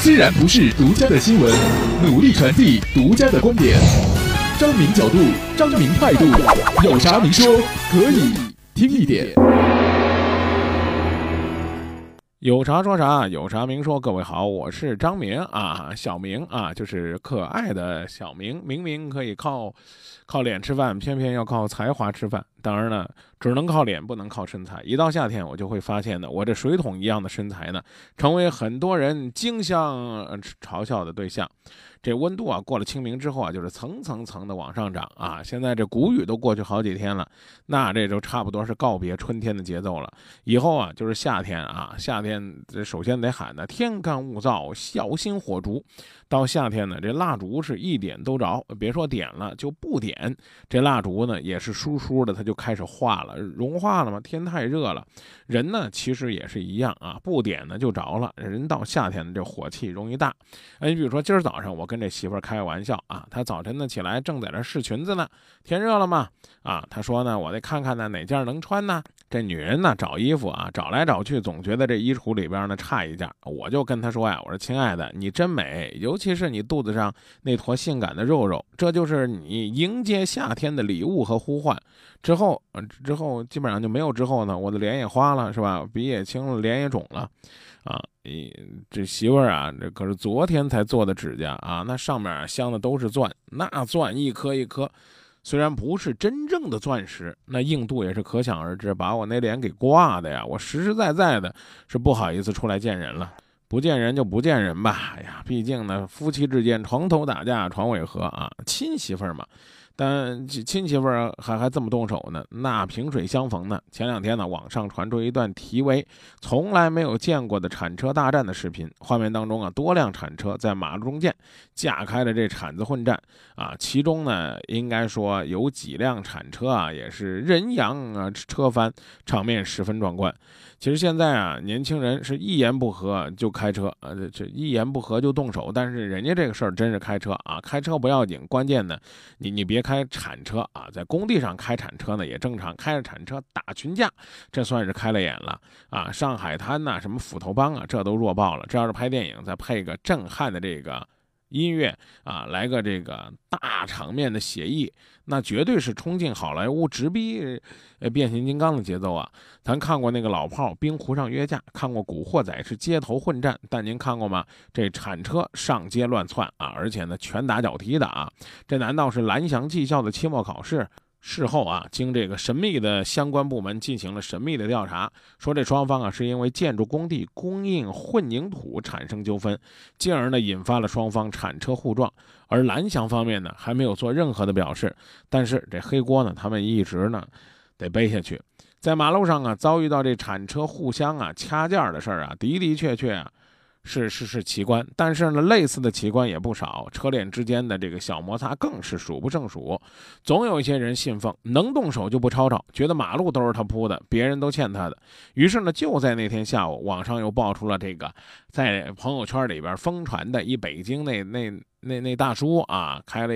虽然不是独家的新闻，努力传递独家的观点。张明角度，张明态度，有啥明说，可以听一点。有啥说啥，有啥明说。各位好，我是张明啊，小明啊，就是可爱的小明。明明可以靠靠脸吃饭，偏偏要靠才华吃饭。当然了，只能靠脸，不能靠身材。一到夏天，我就会发现呢，我这水桶一样的身材呢，成为很多人竞相嘲笑的对象。这温度啊，过了清明之后啊，就是层层层的往上涨啊。现在这谷雨都过去好几天了，那这就差不多是告别春天的节奏了。以后啊，就是夏天啊，夏天这首先得喊呢，天干物燥，小心火烛。到夏天呢，这蜡烛是一点都着，别说点了，就不点，这蜡烛呢也是疏疏的，它就开始化了，融化了吗。天太热了，人呢其实也是一样啊，不点呢就着了。人到夏天呢，这火气容易大。哎，你比如说今儿早上我跟这媳妇儿开玩笑啊，她早晨呢起来正在那试裙子呢，天热了嘛，啊，她说呢，我得看看呢哪件能穿呢。这女人呢找衣服啊，找来找去总觉得这衣橱里边呢差一件，我就跟她说呀，我说亲爱的，你真美，尤其是你肚子上那坨性感的肉肉，这就是你迎接夏天的礼物和呼唤。之后，之后基本上就没有之后呢。我的脸也花了，是吧？鼻也青了，脸也肿了，啊，这媳妇儿啊，这可是昨天才做的指甲啊，那上面镶的都是钻，那钻一颗一颗，虽然不是真正的钻石，那硬度也是可想而知，把我那脸给挂的呀，我实实在在的是不好意思出来见人了。不见人就不见人吧，哎呀，毕竟呢，夫妻之间床头打架床尾和啊，亲媳妇儿嘛。但亲媳妇儿还还这么动手呢，那萍水相逢呢。前两天呢，网上传出一段题为“从来没有见过的铲车大战”的视频，画面当中啊，多辆铲车在马路中间架开了这铲子混战啊，其中呢，应该说有几辆铲车啊，也是人仰啊车翻，场面十分壮观。其实现在啊，年轻人是一言不合就开车，呃，这一言不合就动手。但是人家这个事儿真是开车啊，开车不要紧，关键呢，你你别开铲车啊，在工地上开铲车呢也正常，开着铲车打群架，这算是开了眼了啊。上海滩呐，什么斧头帮啊，这都弱爆了。这要是拍电影，再配个震撼的这个。音乐啊，来个这个大场面的写意，那绝对是冲进好莱坞直逼变形金刚的节奏啊！咱看过那个老炮冰湖上约架，看过古惑仔是街头混战，但您看过吗？这铲车上街乱窜啊，而且呢拳打脚踢的啊，这难道是蓝翔技校的期末考试？事后啊，经这个神秘的相关部门进行了神秘的调查，说这双方啊是因为建筑工地供应混凝土产生纠纷，进而呢引发了双方铲车互撞。而蓝翔方面呢还没有做任何的表示，但是这黑锅呢他们一直呢得背下去。在马路上啊遭遇到这铲车互相啊掐架的事儿啊，的的确确啊。是是是奇观，但是呢，类似的奇观也不少，车链之间的这个小摩擦更是数不胜数。总有一些人信奉能动手就不吵吵，觉得马路都是他铺的，别人都欠他的。于是呢，就在那天下午，网上又爆出了这个在朋友圈里边疯传的一北京那那。那那大叔啊，开了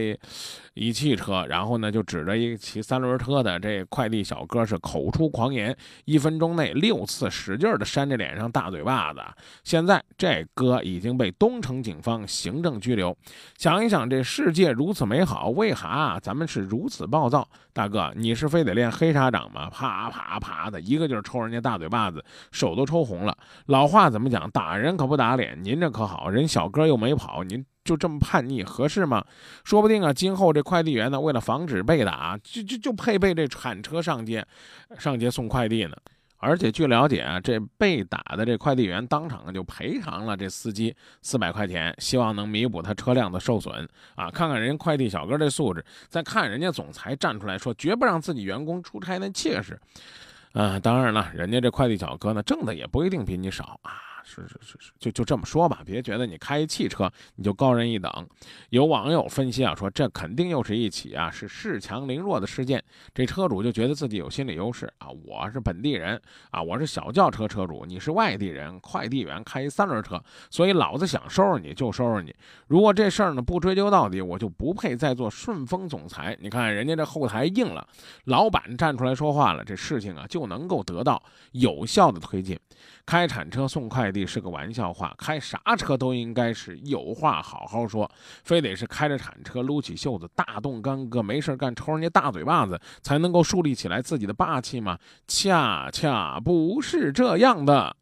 一汽车，然后呢就指着一骑三轮车的这快递小哥是口出狂言，一分钟内六次使劲的扇着脸上大嘴巴子。现在这哥已经被东城警方行政拘留。想一想，这世界如此美好，为啥咱们是如此暴躁？大哥，你是非得练黑沙掌吗？啪啪啪的一个劲儿抽人家大嘴巴子，手都抽红了。老话怎么讲？打人可不打脸。您这可好，人小哥又没跑，您。就这么叛逆合适吗？说不定啊，今后这快递员呢，为了防止被打，就就就配备这铲车上街，上街送快递呢。而且据了解啊，这被打的这快递员当场就赔偿了这司机四百块钱，希望能弥补他车辆的受损啊。看看人家快递小哥这素质，再看人家总裁站出来说绝不让自己员工出差那气势，啊，当然了，人家这快递小哥呢挣的也不一定比你少啊。是是是是，就就这么说吧，别觉得你开汽车你就高人一等。有网友分析啊，说这肯定又是一起啊是恃强凌弱的事件。这车主就觉得自己有心理优势啊，我是本地人啊，我是小轿车车主，你是外地人，快递员开一三轮车，所以老子想收拾你就收拾你。如果这事儿呢不追究到底，我就不配再做顺丰总裁。你看人家这后台硬了，老板站出来说话了，这事情啊就能够得到有效的推进。开铲车送快。快递是个玩笑话，开啥车都应该是有话好好说，非得是开着铲车撸起袖子大动干戈，没事干抽人家大嘴巴子，才能够树立起来自己的霸气吗？恰恰不是这样的。